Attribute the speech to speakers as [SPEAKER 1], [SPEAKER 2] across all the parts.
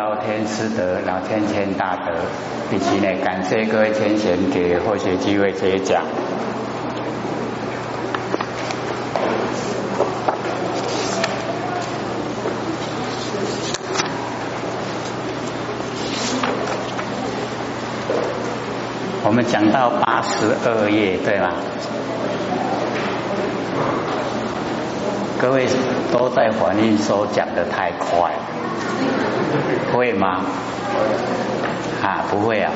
[SPEAKER 1] 老天师德、老天谦大德，以及呢感谢各位天贤给获学机会接讲。我们讲到八十二页，对吗？各位都在反映说讲的太快，会吗？啊，不会啊。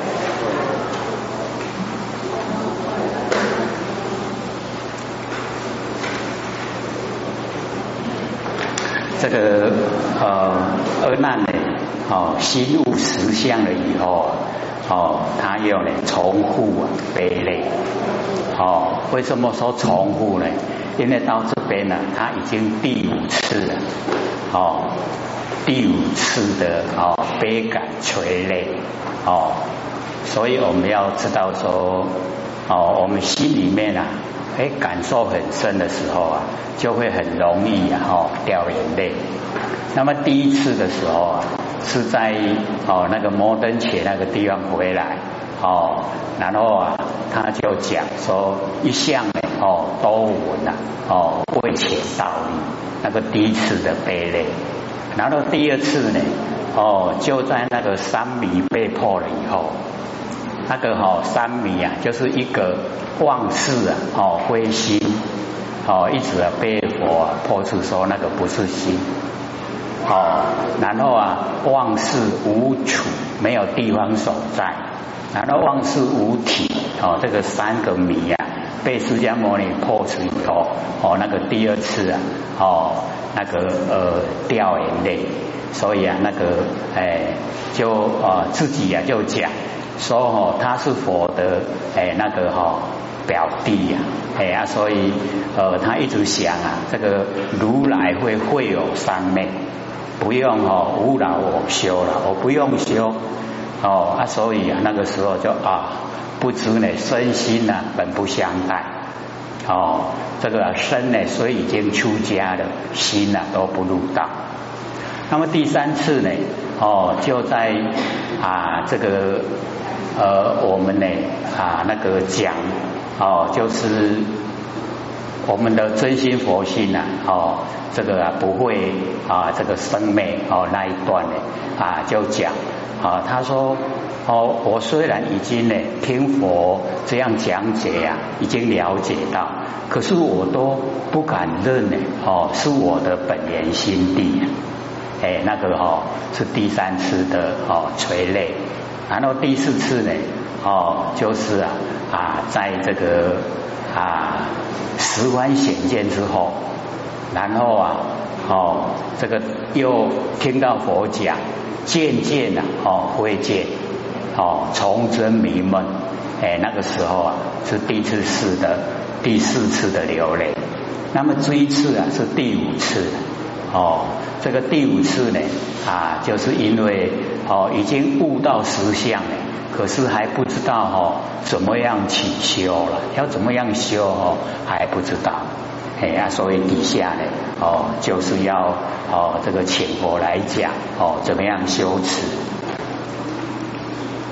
[SPEAKER 1] 这个呃，阿难呢，哦，心悟实相了以后，哦，他又呢重复啊悲泪，哦，为什么说重复呢？因为到这边呢，他已经第五次了，哦，第五次的哦悲感垂泪，哦，所以我们要知道说，哦，我们心里面啊，哎，感受很深的时候啊，就会很容易啊，哦，掉眼泪。那么第一次的时候啊，是在哦那个摩登前那个地方回来，哦，然后啊，他就讲说一向。哦，都闻呐，哦，为钱道理，那个第一次的悲泪，然后第二次呢，哦，就在那个三米被破了以后，那个哈三米啊，就是一个妄事啊，哦，灰心，哦，一直啊被佛破除说那个不是心，哦，然后啊妄事无处，没有地方所在，然后妄事无体，哦，这个三个迷啊。被释迦牟尼破除以后，哦，那个第二次啊，哦，那个呃掉眼泪，所以啊，那个哎，就呃自己呀就讲说哦，他是佛的哎那个哈表弟呀，哎呀，所以呃他一直想啊，这个如来会会有三昧，不用哦无劳我修了，我不用修。哦啊，所以啊那个时候就啊。不知呢，身心呢本不相待哦，这个身呢虽已经出家了，心呢都不入道。那么第三次呢，哦就在啊这个呃我们呢啊那个讲哦就是我们的真心佛性呐哦这个啊不会啊这个生昧哦那一段呢啊就讲啊他说。哦，我虽然已经呢听佛这样讲解呀，已经了解到，可是我都不敢认呢。哦，是我的本源心地。哎，那个哈是第三次的哦垂泪，然后第四次呢，哦就是啊啊在这个啊十观显见之后，然后啊哦这个又听到佛讲，渐渐的哦会见。哦，从真迷梦，哎，那个时候啊是第一次试的，第四次的流泪，那么这一次啊是第五次，哦，这个第五次呢啊，就是因为哦已经悟到实相了，可是还不知道哦怎么样去修了，要怎么样修哦还不知道，哎呀，所以底下呢哦就是要哦这个请佛来讲哦怎么样修持。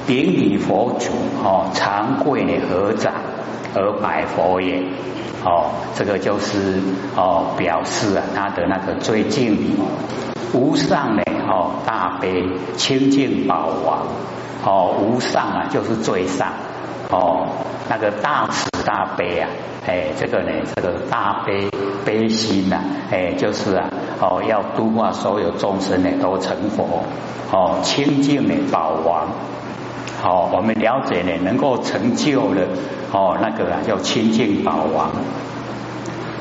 [SPEAKER 1] 顶礼佛祖哦，长跪合掌而拜佛也哦，这个就是哦表示啊他的那个最敬礼。无上呢哦大悲清净宝王。哦无上啊就是最上哦那个大慈大悲啊哎这个呢这个大悲悲心呐哎就是啊哦要度化所有众生呢都成佛哦清净的宝王。好，我们了解呢，能够成就了哦，那个啊叫清净宝王。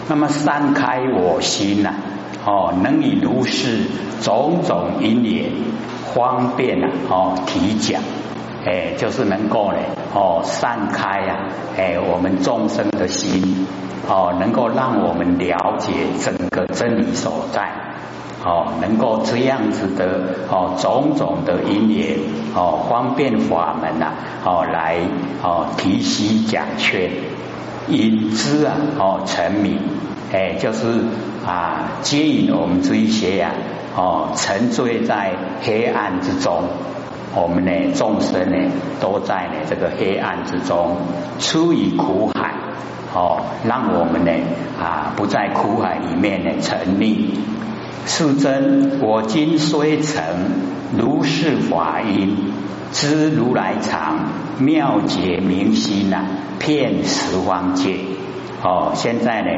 [SPEAKER 1] 那么三开我心呐，哦，能以如是种种因缘方便啊，哦提讲，哎，就是能够呢，哦散开啊，哎，我们众生的心，哦，能够让我们了解整个真理所在。哦，能够这样子的哦，种种的因缘哦，方便法门呐，哦来哦提息讲劝，引之啊哦成名，哎就是啊接引我们这一些呀哦沉醉在黑暗之中，我们呢众生呢都在呢这个黑暗之中，出于苦海哦，让我们呢啊不在苦海里面呢沉溺。世尊，我今虽成如是法音，知如来藏妙解明心呐，遍十方界。哦，现在呢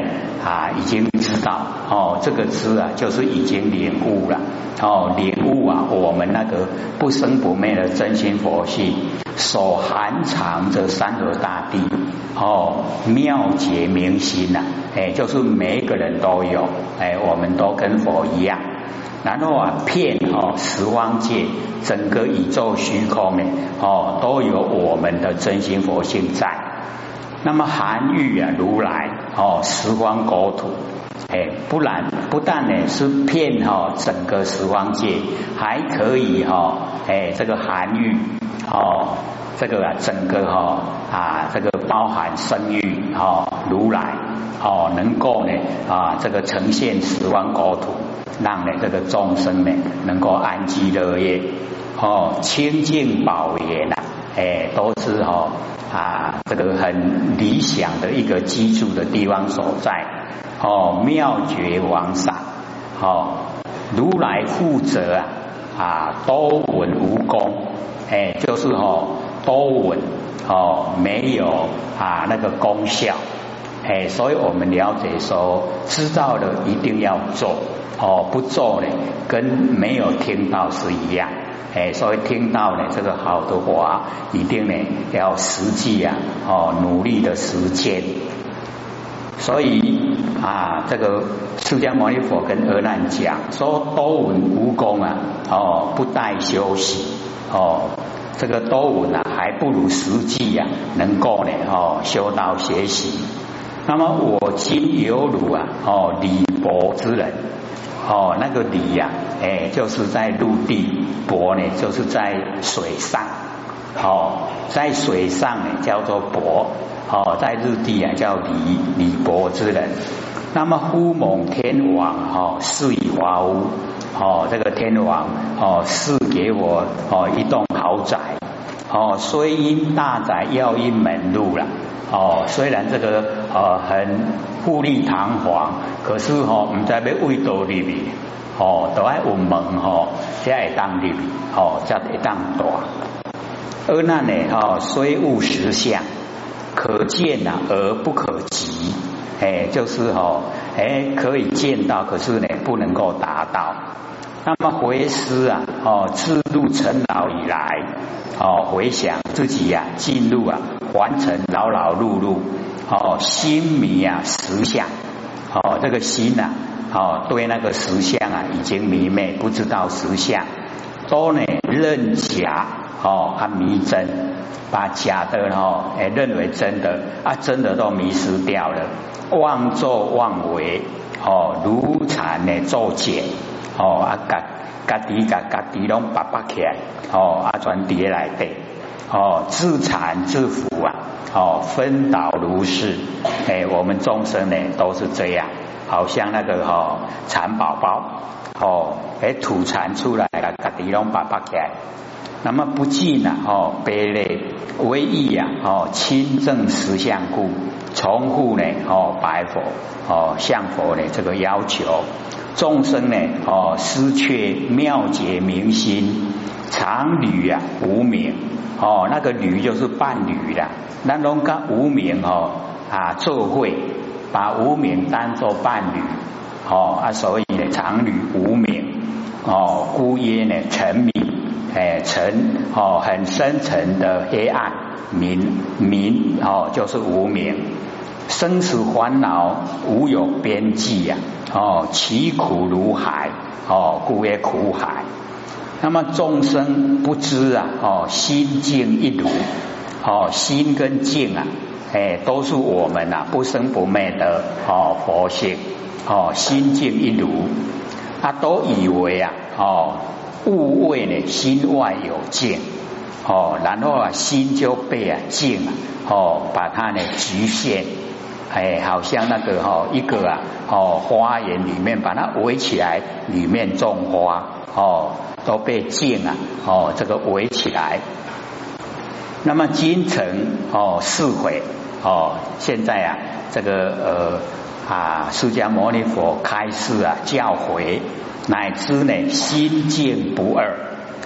[SPEAKER 1] 啊，已经知道哦，这个知啊，就是已经领悟了哦，领悟啊，我们那个不生不灭的真心佛性，所含藏着三河大地哦，妙解明心呐，哎，就是每一个人都有，哎，我们都跟佛一样，然后啊，遍哦十方界，整个宇宙虚空呢，哦，都有我们的真心佛性在。那么含喻啊，如来哦，十方国土，哎，不然不但呢是骗哈整个十方界，还可以哈哎这个含喻哦这个啊整个哈啊这个包含生育哦如来哦能够呢啊这个呈现十方国土，让呢这个众生呢能够安居乐业哦清净宝严呐哎都是哈。啊，这个很理想的一个居住的地方所在。哦，妙觉王上哦，如来负责啊啊，多闻无功，哎，就是哦多闻哦，没有啊那个功效，哎，所以我们了解说，知道的一定要做。哦，不做呢，跟没有听到是一样。哎，所以听到呢这个好的话，一定呢要实际啊，哦，努力的实践。所以啊，这个释迦牟尼佛跟阿难讲说，多闻无功啊，哦，不待休息，哦，这个多闻啊，还不如实际呀，能够呢，哦，修道学习。那么我今有汝啊，哦，礼薄之人。哦，那个离呀，哎，就是在陆地；博呢，就是在水上。哦，在水上呢叫做博，哦，在陆地啊叫离离泊之人。那么呼蒙天王哦，赐以华屋，哦，这个天王哦，赐给我哦一栋豪宅。哦，虽因大宅要因门路了。哦，虽然这个呃很富丽堂皇，可是吼，唔知要为多里面，哦，都爱有门吼，才会当里面，哦，才会当大。而那呢，哦，虽悟实相，可见啊，而不可及，哎，就是吼，哎，可以见到，可是呢，不能够达到。那么回思啊，哦，自入尘劳以来，哦，回想自己呀，进入啊，凡尘劳劳碌碌，哦，心迷啊，实相，哦，这个心呐，哦，对那个实相啊，已经迷昧，不知道实相，都呢认假，哦，啊迷真，把假的哦，哎认为真的，啊真的都迷失掉了，妄作妄为，哦，如禅呢作假。哦，啊，家家己家家己拢拔拔起来，哦，啊，全跌来底，哦，自残自腐啊，哦，分倒如是，哎，我们众生呢都是这样，好像那个哈蚕宝宝，哦，哎，吐蚕出来了，家己拢拔拔起来，那么不尽啊，哦，悲泪唯一呀，哦，亲正实相故，重复呢，哦，白佛，哦，向佛呢这个要求。众生呢，哦，失却妙解明心，常侣啊，无名哦，那个侣就是伴侣的，那龙跟无名哦啊作会，把无名当作伴侣哦啊，所以呢，常侣无名哦，孤耶呢沉迷，哎沉哦很深沉的黑暗，明明哦就是无名。生死烦恼无有边际呀，哦，其苦如海，哦，故曰苦海。那么众生不知啊，哦，心静一如，哦，心跟静啊，哎，都是我们呐不生不灭的哦佛性，哦，心静一如，他都以为啊，哦，物位呢心外有静，哦，然后啊心就被啊静啊，哦，把它呢局限。哎，好像那个哈一个啊哦花园里面把它围起来，里面种花哦都被剑啊哦这个围起来。那么京城哦四毁哦，现在啊这个呃啊释迦牟尼佛开示啊教诲，乃至呢心见不二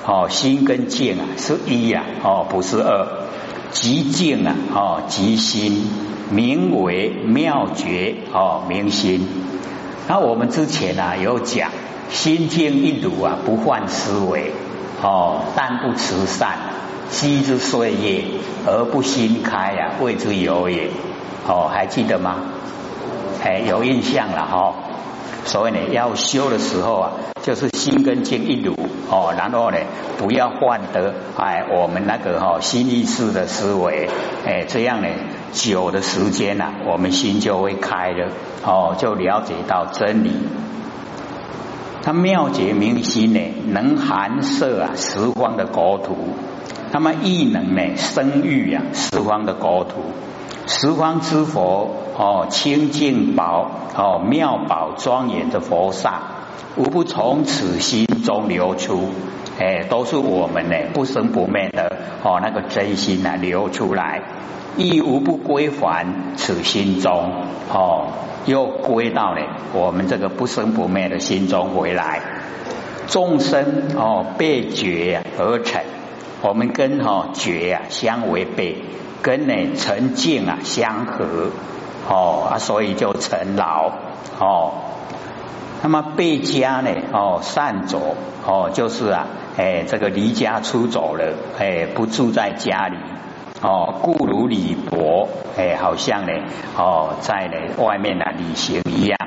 [SPEAKER 1] 哦心跟见啊是一呀哦不是二，即见啊哦即心。名为妙觉哦，明心。那我们之前啊有讲，心静一如啊，不患思维哦，但不慈善，积之岁月而不心开呀，谓之有也。哦，还记得吗？哎，有印象了哈。所以呢，要修的时候啊，就是心跟静一如哦，然后呢，不要换得哎我们那个哈心意识的思维，哎，这样呢。久的时间呐，我们心就会开了哦，就了解到真理。他妙觉明心呢，能含摄啊十方的国土，那么亦能呢生育啊十方的国土。十方之佛哦，清净宝哦，妙宝庄严的佛刹，无不从此心中流出。哎，都是我们呢不生不灭的哦那个真心啊流出来。亦无不归还此心中哦，又归到了我们这个不生不灭的心中回来。众生哦被觉而成，我们跟哈觉啊相违背，跟呢成净啊相合哦啊，所以就成老哦。那么被家呢哦善走哦，就是啊哎这个离家出走了哎，不住在家里。哦，故如李博，哎，好像呢，哦，在呢外面呢旅行一样。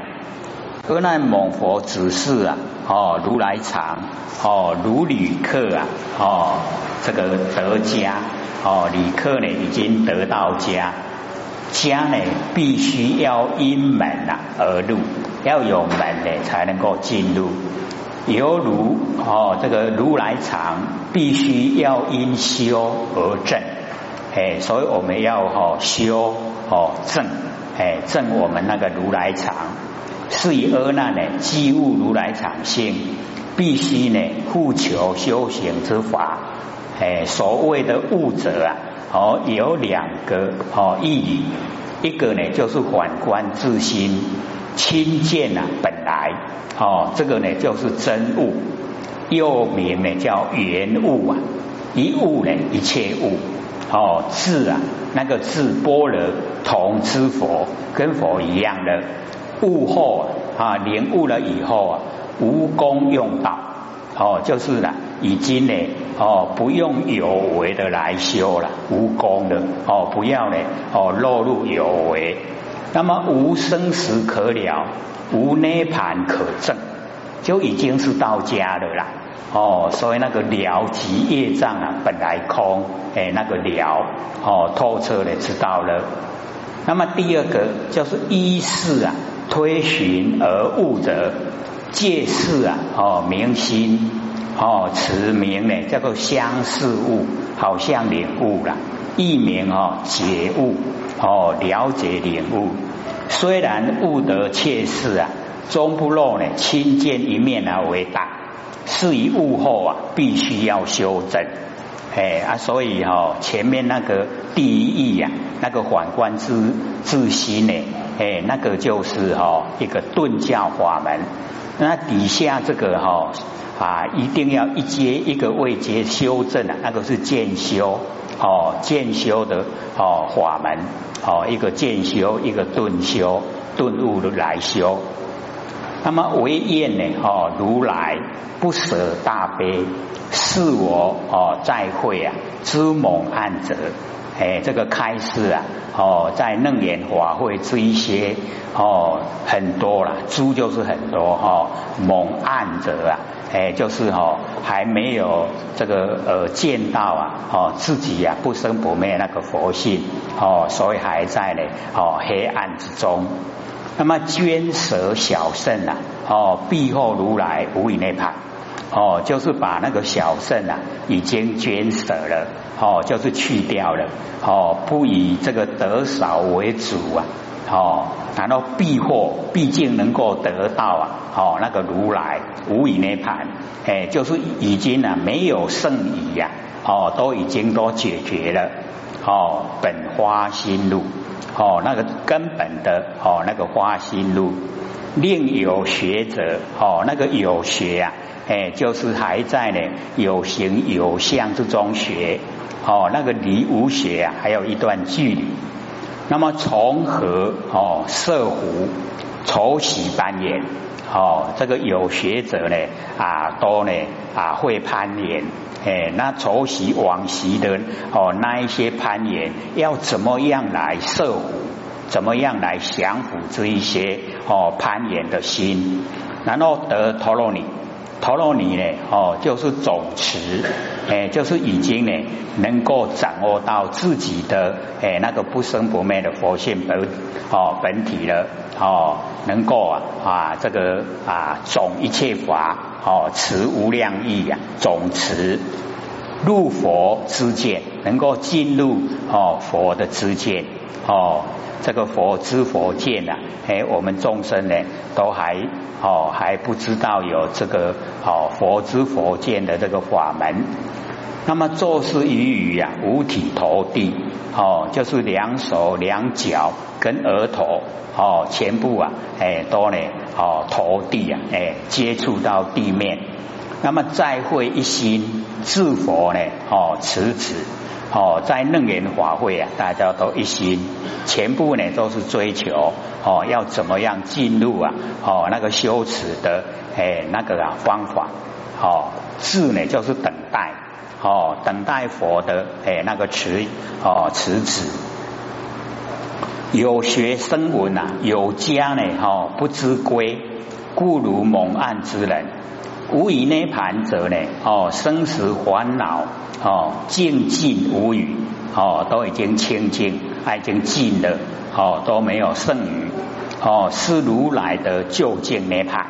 [SPEAKER 1] 而那猛佛指示啊，哦，如来藏，哦，如旅客啊，哦，这个得家，哦，旅客呢已经得到家，家呢必须要因门啊而入，要有门呢才能够进入。犹如哦，这个如来藏必须要因修而正。哎，所以我们要哈修哦正哎正我们那个如来常，是以阿难呢积悟如来常性，必须呢复求修行之法。哎，所谓的悟者啊，哦有两个哦意义，一个呢就是反观自心，亲见啊本来哦这个呢就是真悟，又名呢叫圆悟啊，一悟呢一切悟。哦，智啊，那个智般若同之佛，跟佛一样的悟后啊，领悟了以后啊，无功用道，哦，就是呢，已经呢，哦，不用有为的来修了，无功的，哦，不要呢，哦，落入有为，那么无生死可了，无涅盘可证，就已经是到家的啦。哦，所以那个了即业障啊，本来空，哎，那个了哦，透彻的知道了。那么第二个就是依事啊，推寻而悟者，借事啊，哦，明心哦，持名呢叫做相似悟，好像领悟了，一名哦觉悟哦，了解领悟。虽然悟得切事啊，终不落呢亲见一面而为大。是以悟后啊，必须要修正，哎啊，所以哈，前面那个第一义呀，那个反观之自心呢，哎，那个就是哈一个顿教法门。那底下这个哈啊，一定要一阶一个位阶修正啊，那个是渐修哦，渐修的哦法门哦，一个渐修，一个顿修，顿悟的来修。那么唯愿呢？哦，如来不舍大悲，是我哦再会啊，知蒙暗者，哎，这个开示啊，哦，在楞严法会这一些哦很多了，诸就是很多哈，蒙暗者啊，哎，就是哈还没有这个呃见到啊，哦自己呀不生不灭那个佛性哦，所以还在呢哦黑暗之中。那么捐舍小圣啊，哦，庇护如来无以内盘，哦，就是把那个小圣啊，已经捐舍了，哦，就是去掉了，哦，不以这个得少为主啊，哦，然后避祸，毕竟能够得到啊，哦，那个如来无以涅盘，哎，就是已经啊没有剩余呀，哦，都已经都解决了，哦，本花心路，哦，那个根本的哦，那个花心路，另有学者，哦，那个有学啊，哎，就是还在呢有形有相之中学，哦，那个离无学啊还有一段距离。那么从何哦设湖筹喜攀岩哦，这个有学者呢啊都呢啊会攀岩哎，那筹喜往昔的哦那一些攀岩要怎么样来设湖，怎么样来降服这一些哦攀岩的心，然后得陀罗尼。陀罗尼呢？哦，就是总持，哎，就是已经呢，能够掌握到自己的哎那个不生不灭的佛性本哦本体了哦，能够啊啊这个啊总一切法哦持无量意呀，总持入佛之见，能够进入哦佛的之见哦。这个佛知佛见呐，哎，我们众生呢都还哦还不知道有这个哦佛知佛见的这个法门。那么做事于语呀，五体投地哦，就是两手两脚跟额头哦，全部啊哎都呢哦投地啊哎接触到地面。那么再会一心自佛呢哦持此。哦，在楞严法会啊，大家都一心，全部呢都是追求哦，要怎么样进入啊？哦，那个修持的哎那个啊方法哦，智呢就是等待哦，等待佛的哎那个持哦持子，有学生闻呐，有家呢哦不知归，故如蒙暗之人，无以涅盘者呢哦生死烦恼。哦，静静无语，哦，都已经清净，已经尽了，哦，都没有剩余，哦，是如来的究竟涅盘。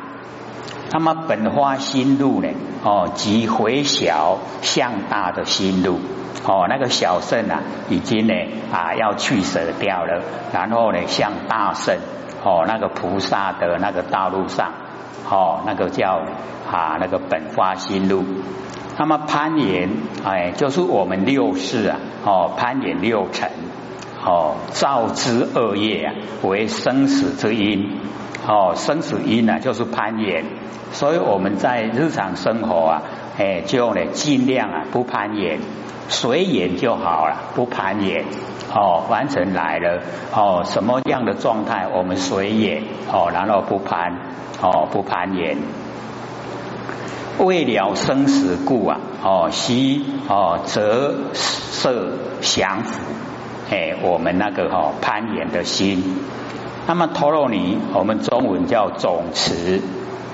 [SPEAKER 1] 那么本花心路呢？哦，即回小向大的心路，哦，那个小圣啊，已经呢啊要去舍掉了，然后呢向大圣，哦，那个菩萨的那个道路上，哦，那个叫啊那个本发心路。那么攀岩，哎，就是我们六世啊，哦，攀岩六尘，哦，造之恶业啊，为生死之因，哦，生死因呢，就是攀岩，所以我们在日常生活啊，哎，就呢尽量啊不攀岩，随缘就好了，不攀岩，哦，完成来了，哦，什么样的状态我们随缘，哦，然后不攀，哦，不攀岩。为了生死故啊，哦，悉哦，则设降伏，哎，我们那个哈攀岩的心。那么陀罗尼，我们中文叫总持，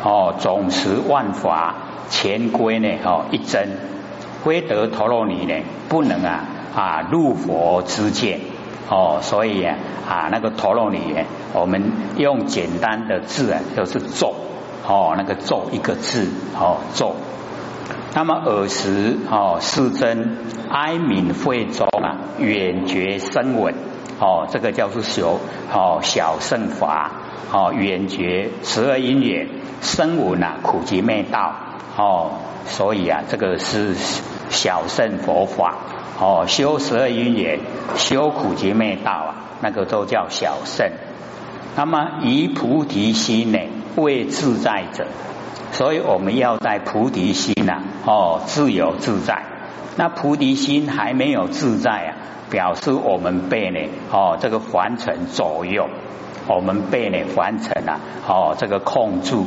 [SPEAKER 1] 哦，总持万法，全归呢，哦，一真，归得陀罗尼呢，不能啊啊入佛之见，哦，所以啊啊那个陀罗尼，我们用简单的字啊，就是咒。哦，那个咒一个字，哦咒。那么尔时，哦世尊哀悯会中啊，远觉声闻，哦这个叫做小，哦小圣法，哦远觉十二因缘声闻啊，苦集灭道，哦所以啊，这个是小圣佛法，哦修十二因缘，修苦集灭道啊，那个都叫小圣。那么以菩提心呢？为自在者，所以我们要在菩提心呐，哦，自由自在。那菩提心还没有自在啊，表示我们被呢，哦，这个凡尘左右，我们被呢凡尘啊，哦，这个控住。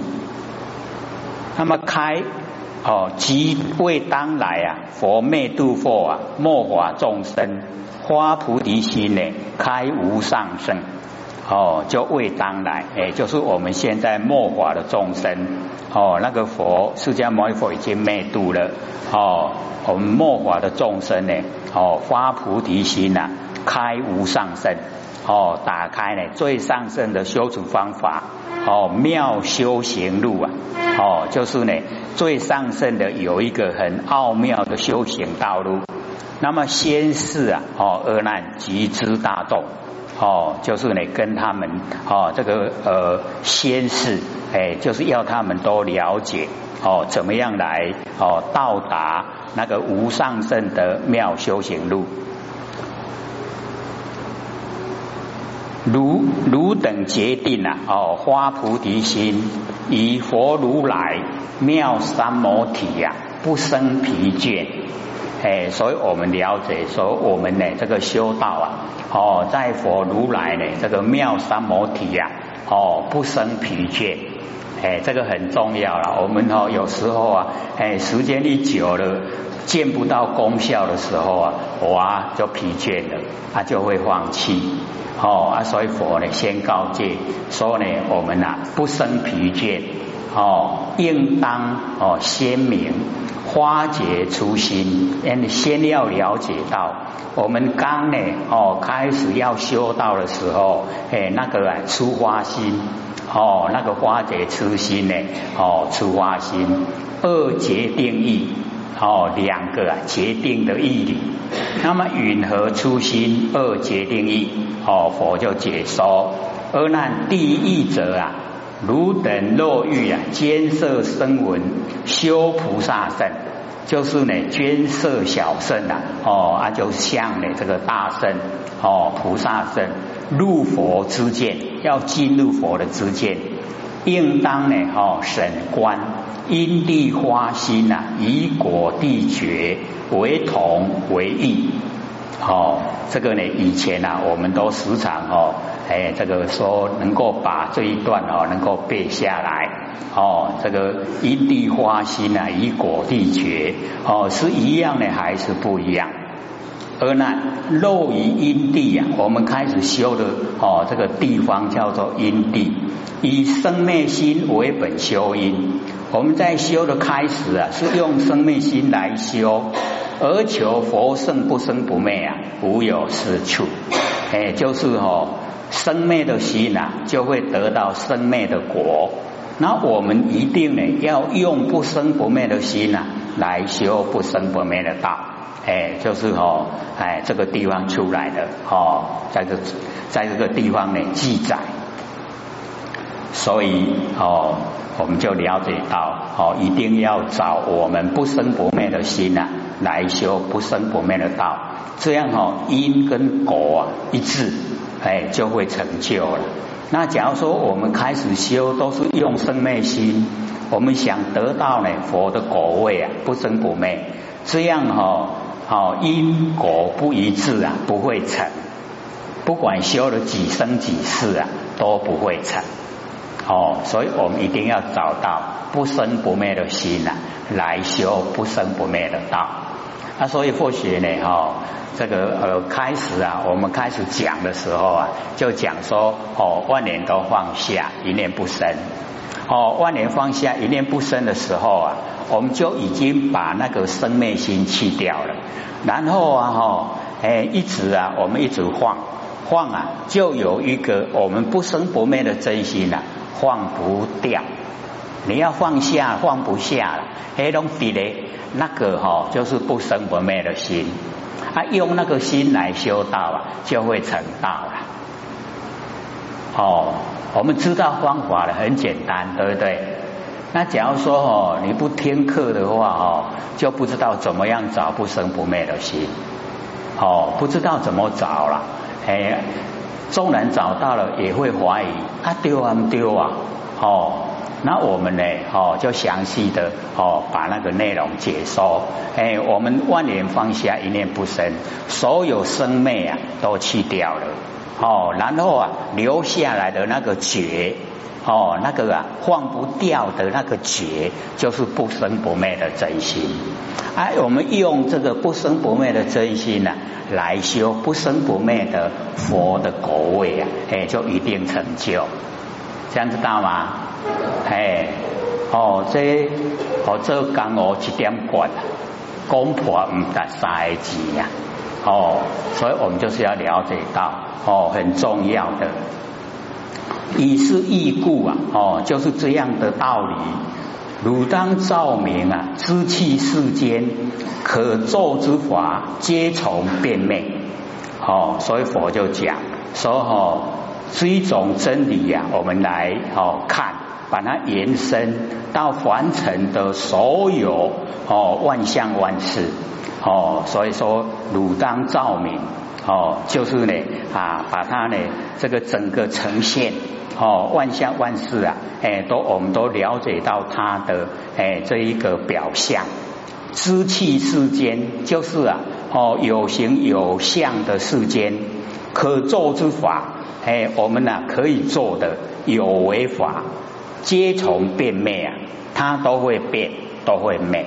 [SPEAKER 1] 那么开，哦，即为当来啊，佛灭度佛啊，末法众生，发菩提心呢，开无上圣。哦，就为当来，哎，就是我们现在末法的众生，哦，那个佛释迦牟尼佛已经灭度了，哦，我们末法的众生呢，哦，发菩提心呐，开无上圣，哦，打开呢最上圣的修持方法，哦，妙修行路啊，哦，就是呢最上圣的有一个很奥妙的修行道路，那么先是啊，哦，阿难集之大众。哦，就是呢跟他们哦这个呃先是哎，就是要他们都了解哦怎么样来哦到达那个无上圣的妙修行路。如如等决定啊，哦，发菩提心，以佛如来妙三摩体呀，不生疲倦。哎，所以我们了解说，我们呢这个修道啊，哦，在佛如来呢这个妙三摩体呀，哦，不生疲倦。哎，这个很重要了。我们哦有时候啊，哎，时间一久了，见不到功效的时候啊，我啊，就疲倦了，他就会放弃。哦啊，所以佛呢先告诫说呢，我们呐不生疲倦，哦，应当哦先明花解初心，嗯，先要了解到我们刚呢哦开始要修道的时候，哎那个啊出花心，哦那个花解初心呢，哦出花心，二结定义。哦，两个啊，决定的义理。那么允和初心二决定义，哦，佛就解说。而难第一者啊，汝等若欲啊，兼摄声闻，修菩萨圣，就是呢，捐摄小圣啊，哦啊，就像呢这个大圣，哦菩萨圣，入佛之见，要进入佛的之见，应当呢，哦审观。因地花心呐，以果地觉为同为异。哦，这个呢，以前呐，我们都时常哦，哎，这个说能够把这一段哦，能够背下来。哦，这个因地花心呐，以果地绝，哦，是一样的还是不一样？而那肉于因地呀，我们开始修的哦，这个地方叫做因地，以生灭心为本修因。我们在修的开始啊，是用生命心来修，而求佛圣不生不灭啊，无有是处。哎，就是哦，生灭的心呐，就会得到生灭的果。那我们一定呢，要用不生不灭的心呐，来修不生不灭的道。哎，就是哦，哎，这个地方出来的哦，在这在这个地方呢记载。所以哦，我们就了解到哦，一定要找我们不生不灭的心呐，来修不生不灭的道，这样哦，因跟果啊一致，哎，就会成就了。那假如说我们开始修都是用生灭心，我们想得到呢佛的果位啊，不生不灭，这样哈，好因果不一致啊，不会成。不管修了几生几世啊，都不会成。哦，所以我们一定要找到不生不灭的心呐，来修不生不灭的道。那所以或许呢，哈，这个呃开始啊，我们开始讲的时候啊，就讲说哦，万年都放下，一念不生。哦，万年放下，一念不生的时候啊，我们就已经把那个生灭心去掉了。然后啊，哈，哎，一直啊，我们一直放放啊，就有一个我们不生不灭的真心呐。放不掉，你要放下，放不下了。黑龙底嘞，那个哈就是不生不灭的心，啊，用那个心来修道啊，就会成道了。哦，我们知道方法了，很简单，对不对？那假如说哦，你不听课的话哦，就不知道怎么样找不生不灭的心，哦，不知道怎么找了，哎。纵然找到了，也会怀疑啊丢啊丢啊，哦，那我们呢，哦，就详细的哦，把那个内容解说。哎，我们万年放下，一念不生，所有生灭啊都去掉了，哦，然后啊留下来的那个觉，哦，那个啊放不掉的那个觉，就是不生不灭的真心。哎，我们用这个不生不灭的真心呢？来修不生不灭的佛的果位啊，哎，就一定成就，这样知道吗？哎，哦，这哦这刚哦一点管，公婆唔得三字呀，哦，所以我们就是要了解到哦，很重要的，以是义故啊，哦，就是这样的道理。汝当照明啊，知气世间可作之法，皆从变昧。哦，所以佛就讲，说哦，这种真理呀，我们来哦看，把它延伸到凡尘的所有哦万象万事哦，所以说汝当照明哦，就是呢啊，把它呢这个整个呈现哦万象万事啊，哎，都我们都了解到它的哎这一个表象。知气世间就是啊，哦，有形有相的世间，可做之法，哎，我们呢可以做的有为法，皆从变灭啊，它都会变，都会灭。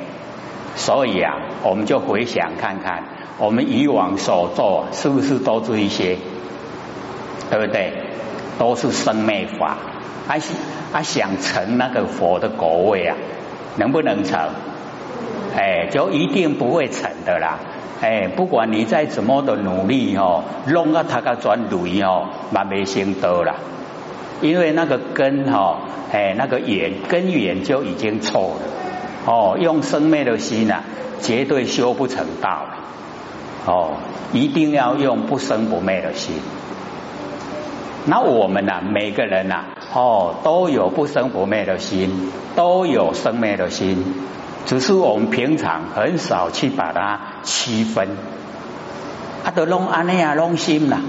[SPEAKER 1] 所以啊，我们就回想看看，我们以往所做是不是都是一些，对不对？都是生灭法，还还想成那个佛的果位啊，能不能成？哎，就一定不会成的啦！哎，不管你再怎么的努力哦，弄到他个转雷哦，蛮没心得啦。因为那个根哈，哎，那个缘根源就已经错了哦。用生灭的心啊，绝对修不成道哦。一定要用不生不灭的心。那我们呢，每个人呐，哦，都有不生不灭的心，都有生灭的心。只是我们平常很少去把它区分，啊，都弄安尼啊，弄心啦，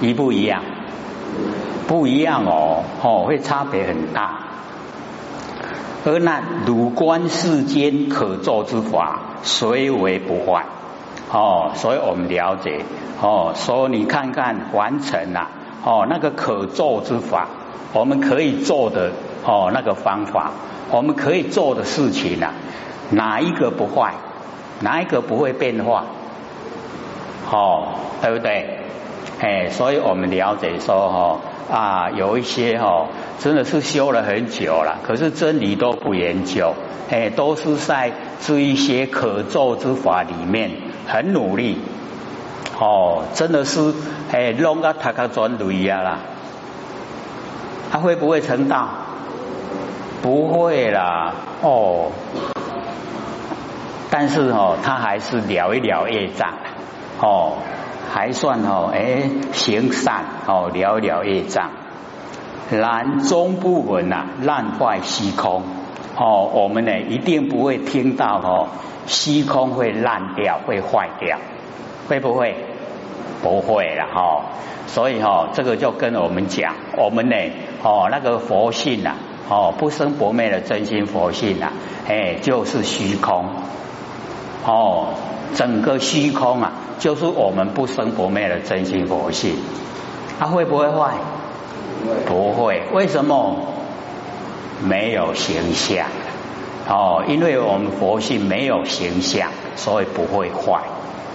[SPEAKER 1] 一不一样？不一样哦，哦，会差别很大。而那汝观世间可作之法，虽为不坏？哦，所以我们了解哦，说你看看完成了哦，那个可做之法，我们可以做的哦，那个方法。我们可以做的事情呢，哪一个不坏？哪一个不会变化？哦，对不对？哎，所以我们了解说哦啊，有一些哈真的是修了很久了，可是真理都不研究，哎，都是在这一些可做之法里面很努力。哦，真的是哎弄个他个转雷呀啦，他会不会成道？不会啦，哦，但是哦，他还是了一了业障，哦，还算哦，哎，行善哦，了一了业障。然中部分呐，烂坏虚空，哦，我们呢一定不会听到哦，虚空会烂掉，会坏掉，会不会？不会了哈，所以哈，这个就跟我们讲，我们呢，哦，那个佛性呐。哦，不生不灭的真心佛性啊，哎，就是虚空。哦，整个虚空啊，就是我们不生不灭的真心佛性。它会不会坏？不会。为什么？没有形象。哦，因为我们佛性没有形象，所以不会坏。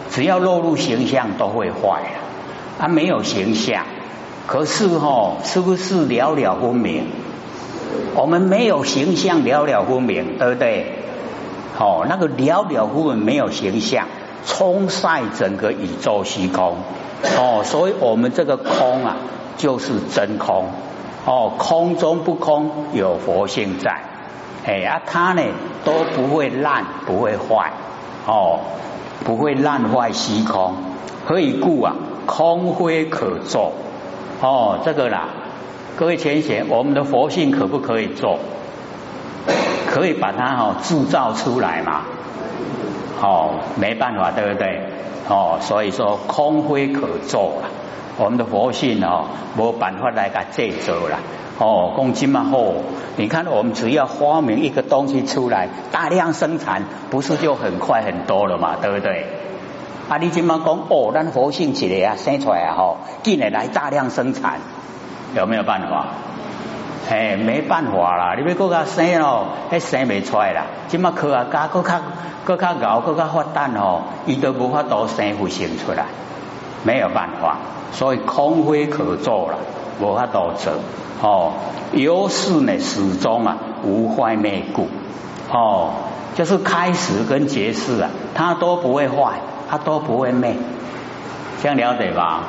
[SPEAKER 1] 只要落入形象，都会坏了。它没有形象，可是哦，是不是了了分明？我们没有形象，了了分明，对不对？哦，那个了了分明没有形象，冲晒整个宇宙虚空。哦，所以我们这个空啊，就是真空。哦，空中不空，有佛性在。哎啊，它呢都不会烂，不会坏。哦，不会烂坏虚空。何以故啊？空灰可作。哦，这个啦。各位前贤，我们的佛性可不可以做？可以把它哈制造出来嘛？哦，没办法，对不对？哦，所以说空非可做啊。我们的佛性哦，没办法来个制造了。哦，公斤嘛后，你看我们只要发明一个东西出来，大量生产，不是就很快很多了嘛？对不对？啊，你今嘛讲哦，咱佛性起来啊，生出来啊，吼，进来来大量生产。有没有办法？哎，没办法啦！你要搁较生哦，还生未出来啦。即马科学家搁较搁较熬，搁较发达哦，伊都无法度生复生出来，没有办法。所以空非可做了，无法度做哦。优势呢，始终啊无坏灭故哦，就是开始跟结束啊，它都不会坏，它都不会灭，这样了解吧？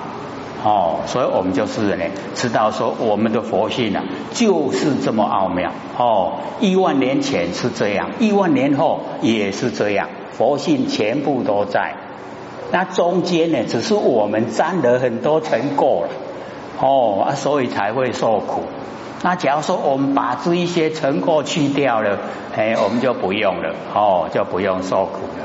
[SPEAKER 1] 哦，所以我们就是呢，知道说我们的佛性啊，就是这么奥妙。哦，亿万年前是这样，亿万年后也是这样，佛性全部都在。那中间呢，只是我们沾了很多尘垢了，哦，啊，所以才会受苦。那假如说我们把这一些尘垢去掉了，哎，我们就不用了，哦，就不用受苦了。